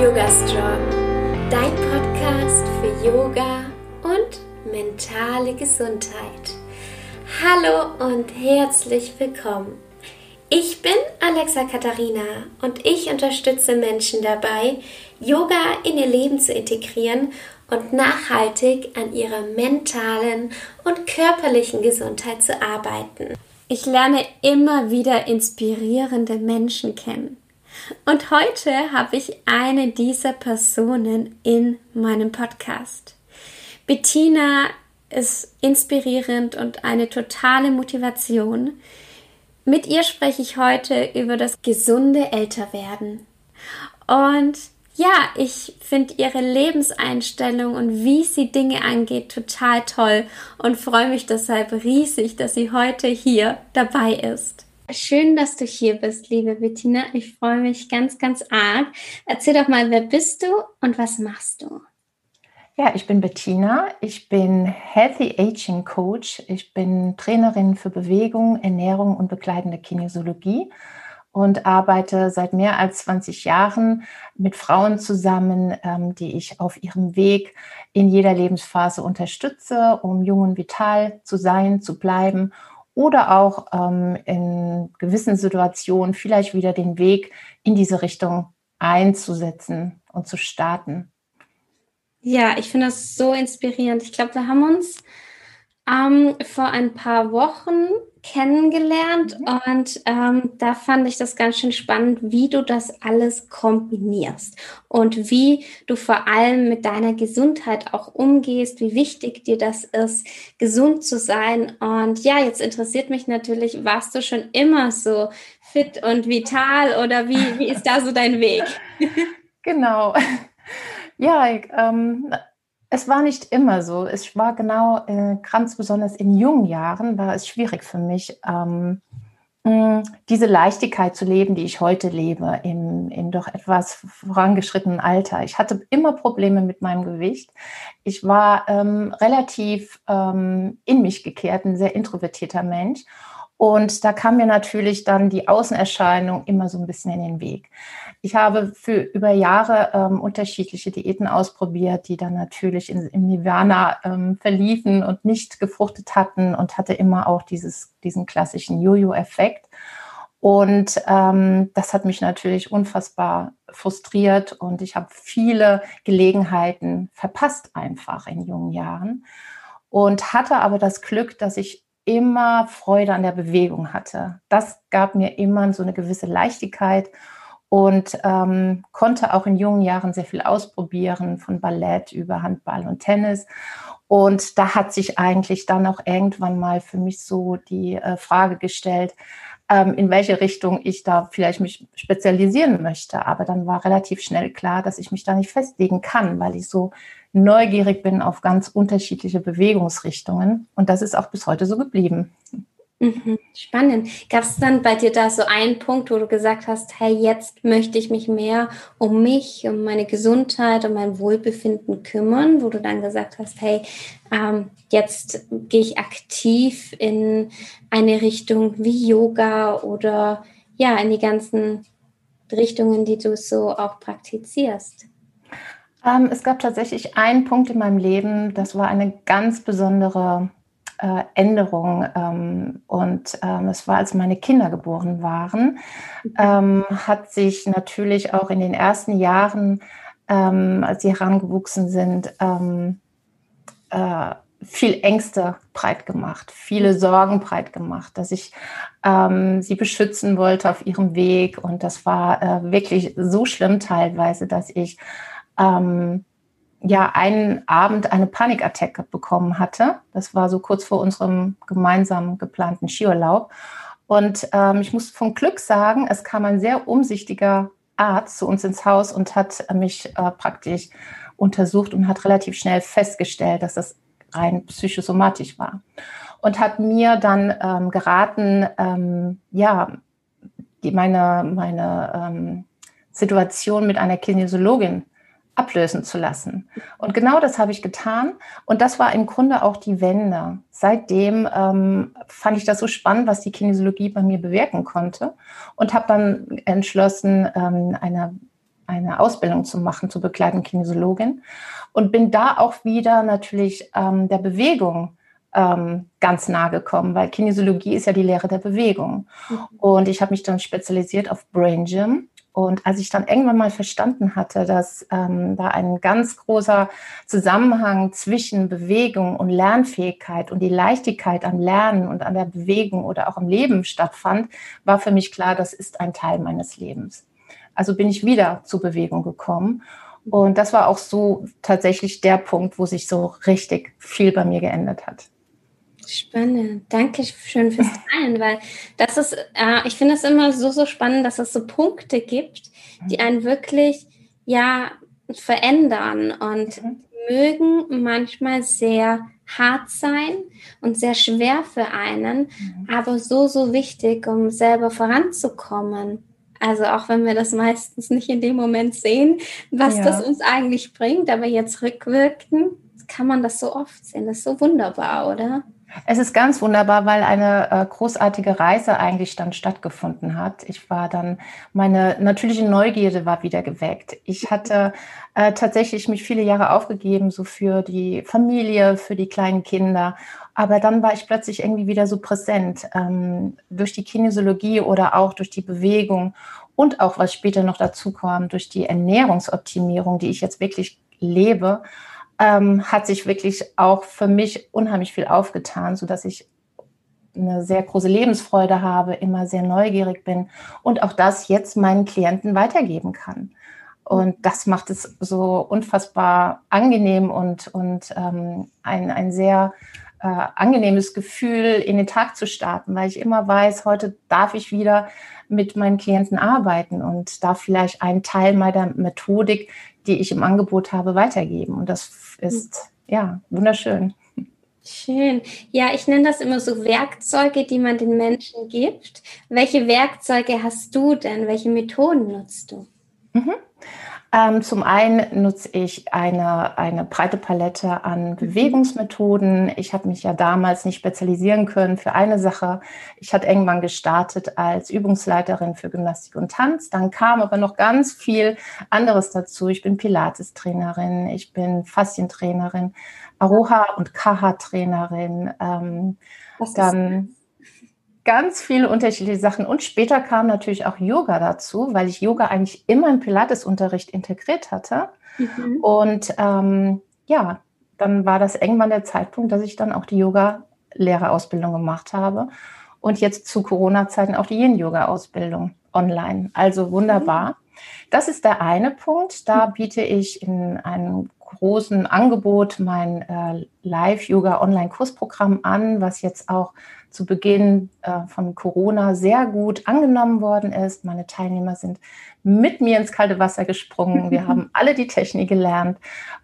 Yoga Strong, dein Podcast für Yoga und mentale Gesundheit. Hallo und herzlich willkommen. Ich bin Alexa Katharina und ich unterstütze Menschen dabei, Yoga in ihr Leben zu integrieren und nachhaltig an ihrer mentalen und körperlichen Gesundheit zu arbeiten. Ich lerne immer wieder inspirierende Menschen kennen. Und heute habe ich eine dieser Personen in meinem Podcast. Bettina ist inspirierend und eine totale Motivation. Mit ihr spreche ich heute über das gesunde Älterwerden. Und ja, ich finde ihre Lebenseinstellung und wie sie Dinge angeht total toll und freue mich deshalb riesig, dass sie heute hier dabei ist. Schön, dass du hier bist, liebe Bettina. Ich freue mich ganz, ganz arg. Erzähl doch mal, wer bist du und was machst du? Ja, ich bin Bettina. Ich bin Healthy Aging Coach. Ich bin Trainerin für Bewegung, Ernährung und begleitende Kinesiologie und arbeite seit mehr als 20 Jahren mit Frauen zusammen, ähm, die ich auf ihrem Weg in jeder Lebensphase unterstütze, um jung und vital zu sein, zu bleiben oder auch ähm, in gewissen Situationen vielleicht wieder den Weg in diese Richtung einzusetzen und zu starten. Ja, ich finde das so inspirierend. Ich glaube, wir haben uns ähm, vor ein paar Wochen kennengelernt mhm. und ähm, da fand ich das ganz schön spannend, wie du das alles kombinierst und wie du vor allem mit deiner Gesundheit auch umgehst, wie wichtig dir das ist, gesund zu sein. Und ja, jetzt interessiert mich natürlich, warst du schon immer so fit und vital oder wie, wie ist da so dein Weg? genau. Ja, ähm, es war nicht immer so. Es war genau, äh, ganz besonders in jungen Jahren war es schwierig für mich, ähm, diese Leichtigkeit zu leben, die ich heute lebe, im, in doch etwas vorangeschrittenen Alter. Ich hatte immer Probleme mit meinem Gewicht. Ich war ähm, relativ ähm, in mich gekehrt, ein sehr introvertierter Mensch. Und da kam mir natürlich dann die Außenerscheinung immer so ein bisschen in den Weg. Ich habe für über Jahre ähm, unterschiedliche Diäten ausprobiert, die dann natürlich in, im Nirvana ähm, verliefen und nicht gefruchtet hatten und hatte immer auch dieses, diesen klassischen Jojo-Effekt. Und ähm, das hat mich natürlich unfassbar frustriert und ich habe viele Gelegenheiten verpasst einfach in jungen Jahren und hatte aber das Glück, dass ich immer Freude an der Bewegung hatte. Das gab mir immer so eine gewisse Leichtigkeit und ähm, konnte auch in jungen Jahren sehr viel ausprobieren, von Ballett über Handball und Tennis. Und da hat sich eigentlich dann auch irgendwann mal für mich so die äh, Frage gestellt, ähm, in welche Richtung ich da vielleicht mich spezialisieren möchte. Aber dann war relativ schnell klar, dass ich mich da nicht festlegen kann, weil ich so neugierig bin auf ganz unterschiedliche Bewegungsrichtungen. Und das ist auch bis heute so geblieben. Mhm, spannend. Gab es dann bei dir da so einen Punkt, wo du gesagt hast, hey, jetzt möchte ich mich mehr um mich, um meine Gesundheit, um mein Wohlbefinden kümmern, wo du dann gesagt hast, hey, ähm, jetzt gehe ich aktiv in eine Richtung wie Yoga oder ja, in die ganzen Richtungen, die du so auch praktizierst? Ähm, es gab tatsächlich einen Punkt in meinem Leben, das war eine ganz besondere äh, Änderung. Ähm, und ähm, es war, als meine Kinder geboren waren, mhm. ähm, hat sich natürlich auch in den ersten Jahren, ähm, als sie herangewachsen sind, ähm, äh, viel Ängste breit gemacht, viele Sorgen breit gemacht, dass ich ähm, sie beschützen wollte auf ihrem Weg. Und das war äh, wirklich so schlimm teilweise, dass ich ähm, ja einen Abend eine Panikattacke bekommen hatte. Das war so kurz vor unserem gemeinsam geplanten Skiurlaub. Und ähm, ich muss vom Glück sagen, es kam ein sehr umsichtiger Arzt zu uns ins Haus und hat mich äh, praktisch untersucht und hat relativ schnell festgestellt, dass das rein psychosomatisch war. Und hat mir dann ähm, geraten, ähm, ja, die, meine, meine ähm, Situation mit einer Kinesiologin ablösen zu lassen. Und genau das habe ich getan. Und das war im Grunde auch die Wende. Seitdem ähm, fand ich das so spannend, was die Kinesiologie bei mir bewirken konnte und habe dann entschlossen, ähm, eine, eine Ausbildung zu machen zur begleitenden Kinesiologin und bin da auch wieder natürlich ähm, der Bewegung ähm, ganz nah gekommen, weil Kinesiologie ist ja die Lehre der Bewegung. Mhm. Und ich habe mich dann spezialisiert auf Brain Gym. Und als ich dann irgendwann mal verstanden hatte, dass ähm, da ein ganz großer Zusammenhang zwischen Bewegung und Lernfähigkeit und die Leichtigkeit am Lernen und an der Bewegung oder auch im Leben stattfand, war für mich klar, das ist ein Teil meines Lebens. Also bin ich wieder zur Bewegung gekommen. Und das war auch so tatsächlich der Punkt, wo sich so richtig viel bei mir geändert hat. Spannend. Danke schön fürs Teilen, weil das ist, äh, ich finde es immer so, so spannend, dass es so Punkte gibt, die einen wirklich, ja, verändern und mhm. mögen manchmal sehr hart sein und sehr schwer für einen, mhm. aber so, so wichtig, um selber voranzukommen. Also auch wenn wir das meistens nicht in dem Moment sehen, was ja. das uns eigentlich bringt, aber jetzt rückwirken, kann man das so oft sehen. Das ist so wunderbar, oder? Es ist ganz wunderbar, weil eine äh, großartige Reise eigentlich dann stattgefunden hat. Ich war dann, meine natürliche Neugierde war wieder geweckt. Ich hatte äh, tatsächlich mich viele Jahre aufgegeben, so für die Familie, für die kleinen Kinder. Aber dann war ich plötzlich irgendwie wieder so präsent ähm, durch die Kinesiologie oder auch durch die Bewegung und auch, was später noch dazu kam, durch die Ernährungsoptimierung, die ich jetzt wirklich lebe ähm, hat sich wirklich auch für mich unheimlich viel aufgetan, so dass ich eine sehr große Lebensfreude habe, immer sehr neugierig bin und auch das jetzt meinen Klienten weitergeben kann. Und das macht es so unfassbar angenehm und, und ähm, ein, ein sehr äh, angenehmes Gefühl, in den Tag zu starten, weil ich immer weiß, heute darf ich wieder mit meinen Klienten arbeiten und darf vielleicht einen Teil meiner Methodik, die ich im Angebot habe, weitergeben. Und das ist ja wunderschön. Schön. Ja, ich nenne das immer so Werkzeuge, die man den Menschen gibt. Welche Werkzeuge hast du denn? Welche Methoden nutzt du? Mhm. Ähm, zum einen nutze ich eine, eine breite Palette an mhm. Bewegungsmethoden. Ich habe mich ja damals nicht spezialisieren können für eine Sache. Ich hatte irgendwann gestartet als Übungsleiterin für Gymnastik und Tanz. Dann kam aber noch ganz viel anderes dazu. Ich bin Pilates-Trainerin, ich bin Faszientrainerin, Aroha- und Kaha-Trainerin. Ähm, dann ganz viele unterschiedliche Sachen. Und später kam natürlich auch Yoga dazu, weil ich Yoga eigentlich immer im Pilates-Unterricht integriert hatte. Mhm. Und ähm, ja, dann war das irgendwann der Zeitpunkt, dass ich dann auch die Yoga-Lehrerausbildung gemacht habe. Und jetzt zu Corona-Zeiten auch die Yin-Yoga-Ausbildung online. Also wunderbar. Mhm. Das ist der eine Punkt. Da biete ich in einem großen Angebot mein äh, Live-Yoga-Online-Kursprogramm an, was jetzt auch zu Beginn äh, von Corona sehr gut angenommen worden ist. Meine Teilnehmer sind mit mir ins kalte Wasser gesprungen. Wir haben alle die Technik gelernt.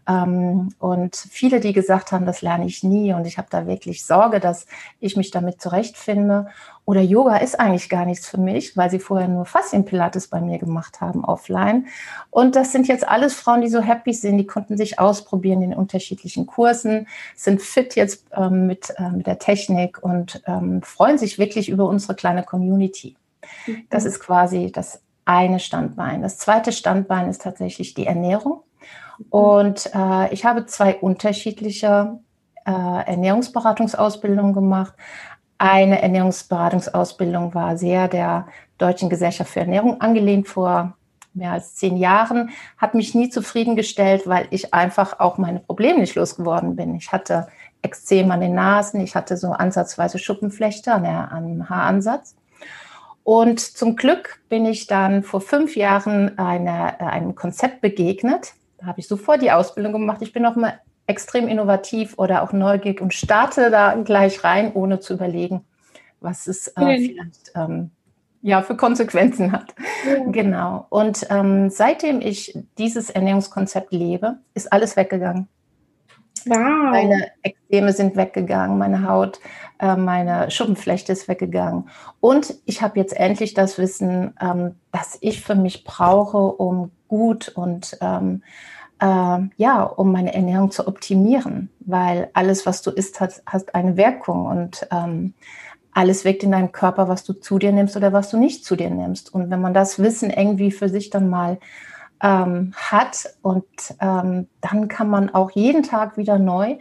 Ähm, und viele, die gesagt haben, das lerne ich nie und ich habe da wirklich Sorge, dass ich mich damit zurechtfinde. Oder Yoga ist eigentlich gar nichts für mich, weil sie vorher nur Faszienpilates bei mir gemacht haben offline. Und das sind jetzt alles Frauen, die so happy sind, die konnten sich ausprobieren in unterschiedlichen Kursen, sind fit jetzt ähm, mit, äh, mit der Technik und ähm, freuen sich wirklich über unsere kleine Community. Das mhm. ist quasi das eine Standbein. Das zweite Standbein ist tatsächlich die Ernährung. Und äh, ich habe zwei unterschiedliche äh, Ernährungsberatungsausbildungen gemacht. Eine Ernährungsberatungsausbildung war sehr der Deutschen Gesellschaft für Ernährung angelehnt vor mehr als zehn Jahren, hat mich nie zufriedengestellt, weil ich einfach auch meine Probleme nicht losgeworden bin. Ich hatte Ekzem an den Nasen, ich hatte so ansatzweise Schuppenflechte an der, am Haaransatz. Und zum Glück bin ich dann vor fünf Jahren eine, einem Konzept begegnet. Da habe ich sofort die Ausbildung gemacht. Ich bin auch mal extrem innovativ oder auch neugierig und starte da gleich rein, ohne zu überlegen, was es äh, vielleicht ähm, ja, für Konsequenzen hat. Ja. Genau. Und ähm, seitdem ich dieses Ernährungskonzept lebe, ist alles weggegangen. Wow. Meine Ekzeme sind weggegangen, meine Haut, äh, meine Schuppenflechte ist weggegangen. Und ich habe jetzt endlich das Wissen, ähm, das ich für mich brauche, um gut und ähm, äh, ja, um meine Ernährung zu optimieren, weil alles, was du isst, hat, hat eine Wirkung und ähm, alles wirkt in deinem Körper, was du zu dir nimmst oder was du nicht zu dir nimmst. Und wenn man das Wissen irgendwie für sich dann mal ähm, hat. Und ähm, dann kann man auch jeden Tag wieder neu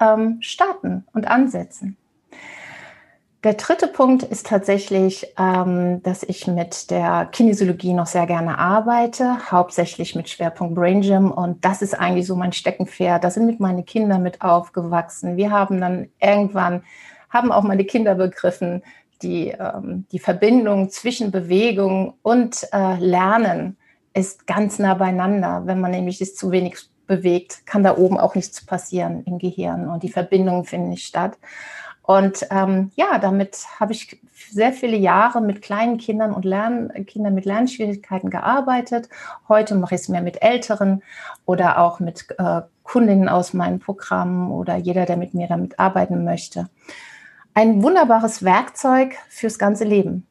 ähm, starten und ansetzen. Der dritte Punkt ist tatsächlich, ähm, dass ich mit der Kinesiologie noch sehr gerne arbeite, hauptsächlich mit Schwerpunkt Brain Gym. Und das ist eigentlich so mein Steckenpferd. Da sind mit meine Kinder mit aufgewachsen. Wir haben dann irgendwann, haben auch meine Kinder begriffen, die, ähm, die Verbindung zwischen Bewegung und äh, Lernen ist ganz nah beieinander. Wenn man nämlich sich zu wenig bewegt, kann da oben auch nichts passieren im Gehirn und die Verbindungen finden nicht statt. Und ähm, ja, damit habe ich sehr viele Jahre mit kleinen Kindern und Lern Kindern mit Lernschwierigkeiten gearbeitet. Heute mache ich es mehr mit Älteren oder auch mit äh, Kundinnen aus meinen Programmen oder jeder, der mit mir damit arbeiten möchte. Ein wunderbares Werkzeug fürs ganze Leben.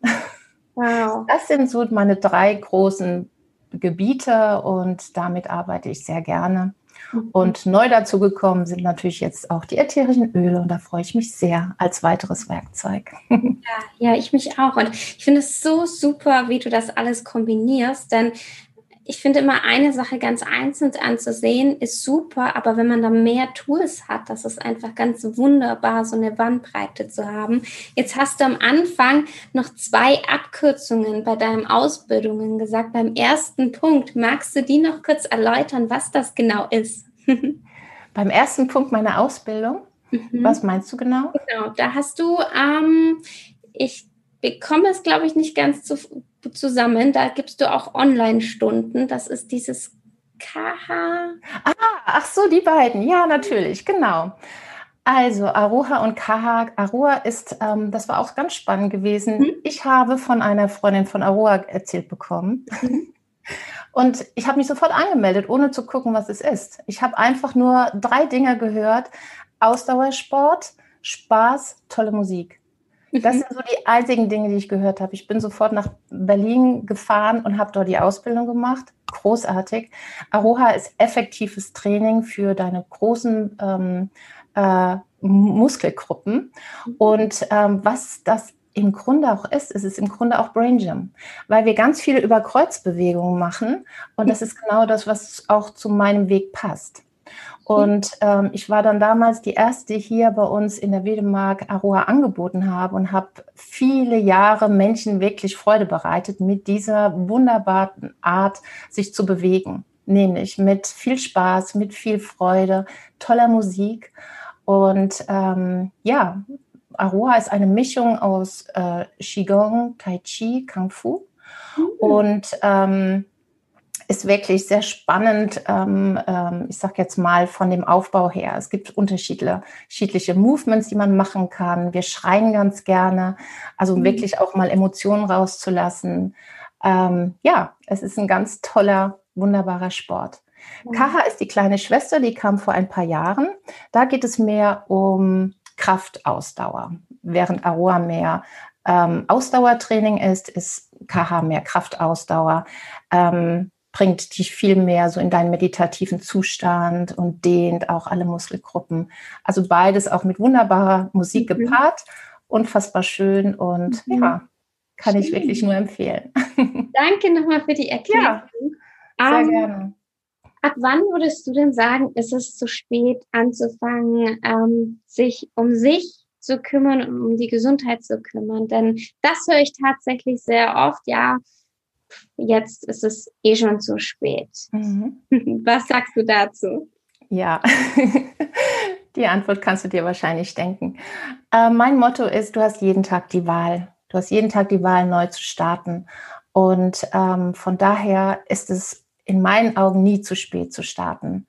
Wow. Das sind so meine drei großen Gebiete und damit arbeite ich sehr gerne. Mhm. Und neu dazu gekommen sind natürlich jetzt auch die ätherischen Öle und da freue ich mich sehr als weiteres Werkzeug. Ja, ja ich mich auch. Und ich finde es so super, wie du das alles kombinierst, denn ich finde immer eine Sache ganz einzeln anzusehen ist super, aber wenn man da mehr Tools hat, das ist einfach ganz wunderbar, so eine Bandbreite zu haben. Jetzt hast du am Anfang noch zwei Abkürzungen bei deinen Ausbildungen gesagt. Beim ersten Punkt, magst du die noch kurz erläutern, was das genau ist? Beim ersten Punkt meiner Ausbildung? Mhm. Was meinst du genau? Genau, da hast du, ähm, ich bekomme es, glaube ich, nicht ganz zu, zusammen. Da gibst du auch Online-Stunden. Das ist dieses KH. Ah, ach so, die beiden. Ja, natürlich, genau. Also Aroha und Kaha. Aroha ist, ähm, das war auch ganz spannend gewesen. Mhm. Ich habe von einer Freundin von Aroha erzählt bekommen. Mhm. Und ich habe mich sofort angemeldet, ohne zu gucken, was es ist. Ich habe einfach nur drei Dinge gehört. Ausdauersport, Spaß, tolle Musik. Das mhm. sind so die einzigen Dinge, die ich gehört habe. Ich bin sofort nach Berlin gefahren und habe dort die Ausbildung gemacht. Großartig. Aroha ist effektives Training für deine großen ähm, äh, Muskelgruppen. Mhm. Und ähm, was das im Grunde auch ist, ist es im Grunde auch Brain Gym, weil wir ganz viele Überkreuzbewegungen machen und das ist genau das, was auch zu meinem Weg passt. Und ähm, ich war dann damals die erste hier bei uns in der Wedemark Aroa angeboten habe und habe viele Jahre Menschen wirklich Freude bereitet mit dieser wunderbaren Art, sich zu bewegen. Nämlich mit viel Spaß, mit viel Freude, toller Musik. Und ähm, ja, Aroa ist eine Mischung aus äh, Qigong, Tai Chi, Kung Fu. Mhm. Und ähm, ist wirklich sehr spannend, ähm, ähm, ich sage jetzt mal von dem Aufbau her. Es gibt unterschiedliche Movements, die man machen kann. Wir schreien ganz gerne, also mhm. wirklich auch mal Emotionen rauszulassen. Ähm, ja, es ist ein ganz toller, wunderbarer Sport. Mhm. Kaha ist die kleine Schwester, die kam vor ein paar Jahren. Da geht es mehr um Kraftausdauer, während Aroa mehr ähm, Ausdauertraining ist, ist Kaha mehr Kraftausdauer. Ähm, bringt dich viel mehr so in deinen meditativen Zustand und dehnt auch alle Muskelgruppen. Also beides auch mit wunderbarer Musik mhm. gepaart, unfassbar schön und mhm. ja, kann schön. ich wirklich nur empfehlen. Danke nochmal für die Erklärung. Ja, sehr um, ähm, gerne. Ab wann würdest du denn sagen, ist es zu spät anzufangen, ähm, sich um sich zu kümmern, um die Gesundheit zu kümmern? Denn das höre ich tatsächlich sehr oft. Ja, jetzt ist es eh schon zu spät. Mhm. Was sagst du dazu? Ja, die Antwort kannst du dir wahrscheinlich denken. Äh, mein Motto ist, du hast jeden Tag die Wahl. Du hast jeden Tag die Wahl, neu zu starten. Und ähm, von daher ist es in meinen Augen nie zu spät zu starten.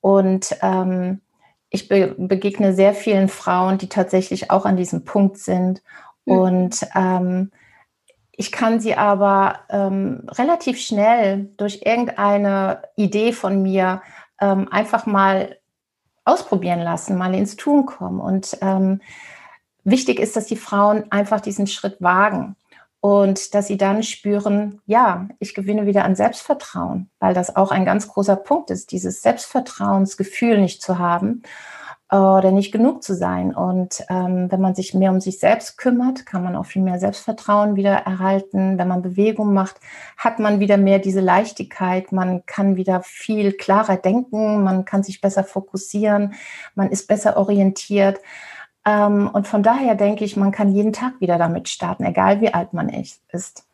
Und ähm, ich be begegne sehr vielen Frauen, die tatsächlich auch an diesem Punkt sind. Mhm. Und ähm, ich kann sie aber ähm, relativ schnell durch irgendeine Idee von mir ähm, einfach mal ausprobieren lassen, mal ins Tun kommen. Und ähm, wichtig ist, dass die Frauen einfach diesen Schritt wagen und dass sie dann spüren, ja, ich gewinne wieder an Selbstvertrauen, weil das auch ein ganz großer Punkt ist, dieses Selbstvertrauensgefühl nicht zu haben. Oder nicht genug zu sein. Und ähm, wenn man sich mehr um sich selbst kümmert, kann man auch viel mehr Selbstvertrauen wieder erhalten. Wenn man Bewegung macht, hat man wieder mehr diese Leichtigkeit. Man kann wieder viel klarer denken. Man kann sich besser fokussieren. Man ist besser orientiert. Ähm, und von daher denke ich, man kann jeden Tag wieder damit starten, egal wie alt man ist.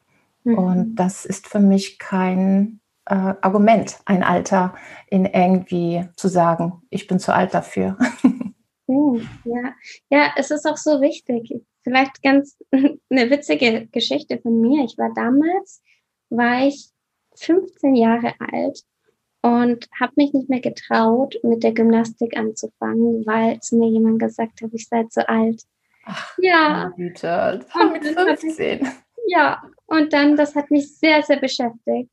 Mhm. Und das ist für mich kein äh, Argument, ein Alter in irgendwie zu sagen, ich bin zu alt dafür. Hm, ja. ja, es ist auch so wichtig. Vielleicht ganz eine witzige Geschichte von mir. Ich war damals, war ich 15 Jahre alt und habe mich nicht mehr getraut, mit der Gymnastik anzufangen, weil zu mir jemand gesagt hat, ich sei zu alt. Ach, ja. Güte, mit 15. Ja, und dann, das hat mich sehr, sehr beschäftigt.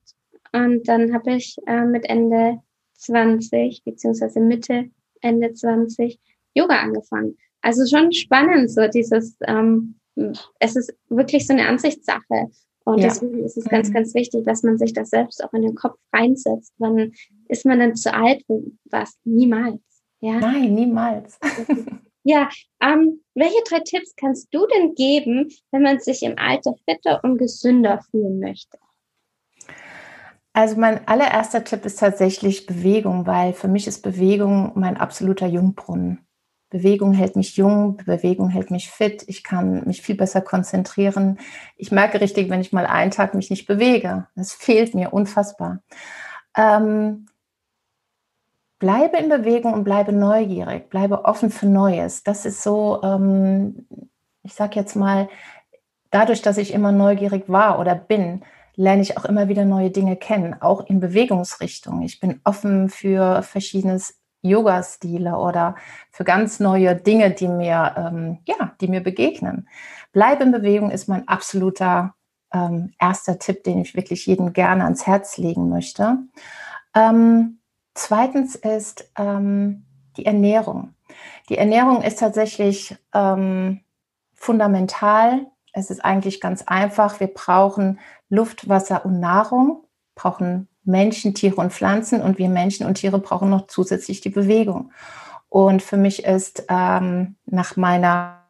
Und dann habe ich äh, mit Ende 20, beziehungsweise Mitte, Ende 20 Yoga angefangen. Also schon spannend, so dieses, ähm, es ist wirklich so eine Ansichtssache. Und ja. deswegen ist es mhm. ganz, ganz wichtig, dass man sich das selbst auch in den Kopf reinsetzt. Wann ist man denn zu alt für was? Niemals. Ja? Nein, niemals. ja, ähm, welche drei Tipps kannst du denn geben, wenn man sich im Alter fitter und gesünder fühlen möchte? Also mein allererster Tipp ist tatsächlich Bewegung, weil für mich ist Bewegung mein absoluter Jungbrunnen. Bewegung hält mich jung, Bewegung hält mich fit, ich kann mich viel besser konzentrieren. Ich merke richtig, wenn ich mal einen Tag mich nicht bewege. Das fehlt mir unfassbar. Ähm, bleibe in Bewegung und bleibe neugierig, bleibe offen für Neues. Das ist so, ähm, ich sage jetzt mal, dadurch, dass ich immer neugierig war oder bin, lerne ich auch immer wieder neue Dinge kennen, auch in Bewegungsrichtung. Ich bin offen für verschiedenes Yoga-Stile oder für ganz neue Dinge, die mir, ähm, ja, die mir begegnen. Bleib in Bewegung ist mein absoluter ähm, erster Tipp, den ich wirklich jedem gerne ans Herz legen möchte. Ähm, zweitens ist ähm, die Ernährung. Die Ernährung ist tatsächlich ähm, fundamental es ist eigentlich ganz einfach. Wir brauchen Luft, Wasser und Nahrung, brauchen Menschen, Tiere und Pflanzen und wir Menschen und Tiere brauchen noch zusätzlich die Bewegung. Und für mich ist ähm, nach meiner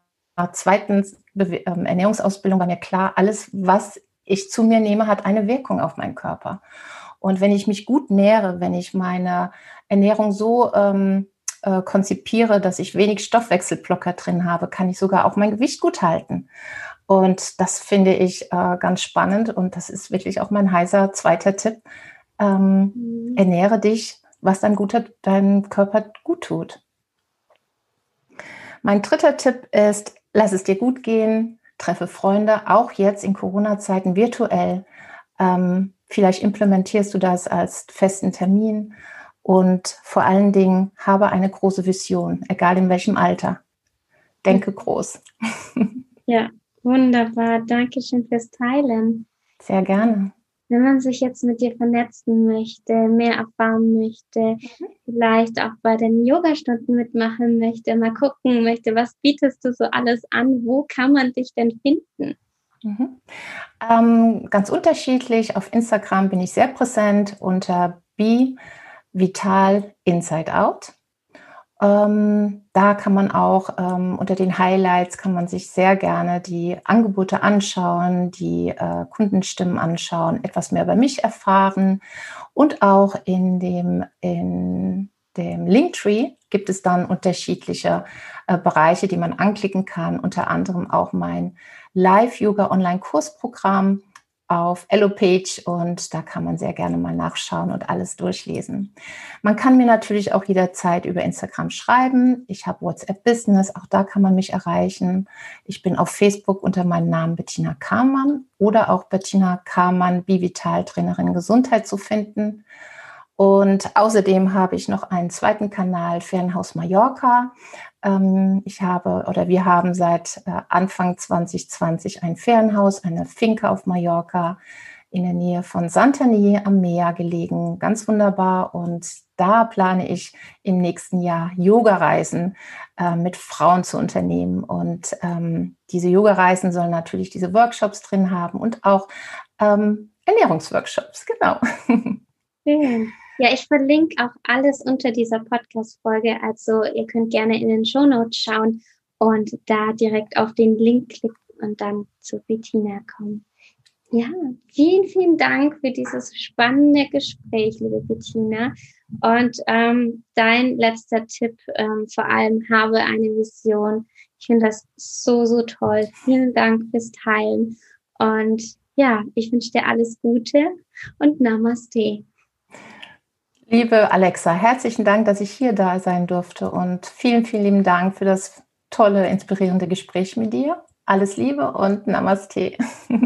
zweiten Be ähm, Ernährungsausbildung bei mir klar, alles, was ich zu mir nehme, hat eine Wirkung auf meinen Körper. Und wenn ich mich gut nähere, wenn ich meine Ernährung so ähm, äh, konzipiere, dass ich wenig Stoffwechselblocker drin habe, kann ich sogar auch mein Gewicht gut halten. Und das finde ich äh, ganz spannend und das ist wirklich auch mein heißer zweiter Tipp. Ähm, mhm. Ernähre dich, was dein, guter, deinem Körper gut tut. Mein dritter Tipp ist, lass es dir gut gehen, treffe Freunde, auch jetzt in Corona-Zeiten virtuell. Ähm, vielleicht implementierst du das als festen Termin und vor allen Dingen habe eine große Vision, egal in welchem Alter. Denke groß. Ja, Wunderbar, danke schön fürs Teilen. Sehr gerne. Wenn man sich jetzt mit dir vernetzen möchte, mehr erfahren möchte, mhm. vielleicht auch bei den Yogastunden mitmachen möchte, mal gucken möchte, was bietest du so alles an? Wo kann man dich denn finden? Mhm. Ähm, ganz unterschiedlich. Auf Instagram bin ich sehr präsent unter Be Vital Inside Out. Ähm, da kann man auch ähm, unter den Highlights kann man sich sehr gerne die Angebote anschauen, die äh, Kundenstimmen anschauen, etwas mehr über mich erfahren. Und auch in dem in dem Linktree gibt es dann unterschiedliche äh, Bereiche, die man anklicken kann, unter anderem auch mein Live-Yoga-Online-Kursprogramm, auf Ellopage und da kann man sehr gerne mal nachschauen und alles durchlesen. Man kann mir natürlich auch jederzeit über Instagram schreiben. Ich habe WhatsApp Business, auch da kann man mich erreichen. Ich bin auf Facebook unter meinem Namen Bettina Kamann oder auch Bettina Kamann, Bivital Trainerin Gesundheit zu finden. Und außerdem habe ich noch einen zweiten Kanal, Fernhaus Mallorca. Ähm, ich habe oder wir haben seit äh, Anfang 2020 ein Ferienhaus, eine Finke auf Mallorca in der Nähe von Santani am Meer gelegen. Ganz wunderbar. Und da plane ich im nächsten Jahr Yoga-Reisen äh, mit Frauen zu unternehmen. Und ähm, diese Yoga-Reisen sollen natürlich diese Workshops drin haben und auch ähm, Ernährungsworkshops, genau. Schön. Ja, ich verlinke auch alles unter dieser Podcast-Folge. Also ihr könnt gerne in den Show Notes schauen und da direkt auf den Link klicken und dann zu Bettina kommen. Ja, vielen, vielen Dank für dieses spannende Gespräch, liebe Bettina. Und ähm, dein letzter Tipp, ähm, vor allem habe eine Vision. Ich finde das so, so toll. Vielen Dank fürs Teilen. Und ja, ich wünsche dir alles Gute und Namaste. Liebe Alexa, herzlichen Dank, dass ich hier da sein durfte und vielen, vielen lieben Dank für das tolle, inspirierende Gespräch mit dir. Alles Liebe und Namaste.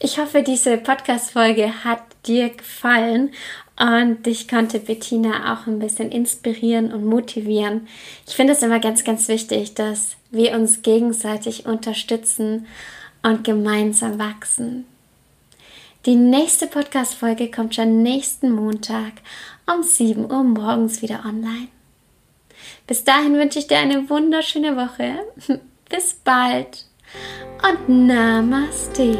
Ich hoffe, diese Podcast-Folge hat dir gefallen und ich konnte Bettina auch ein bisschen inspirieren und motivieren. Ich finde es immer ganz, ganz wichtig, dass wir uns gegenseitig unterstützen und gemeinsam wachsen. Die nächste Podcast-Folge kommt schon nächsten Montag um 7 Uhr morgens wieder online. Bis dahin wünsche ich dir eine wunderschöne Woche. Bis bald und Namaste.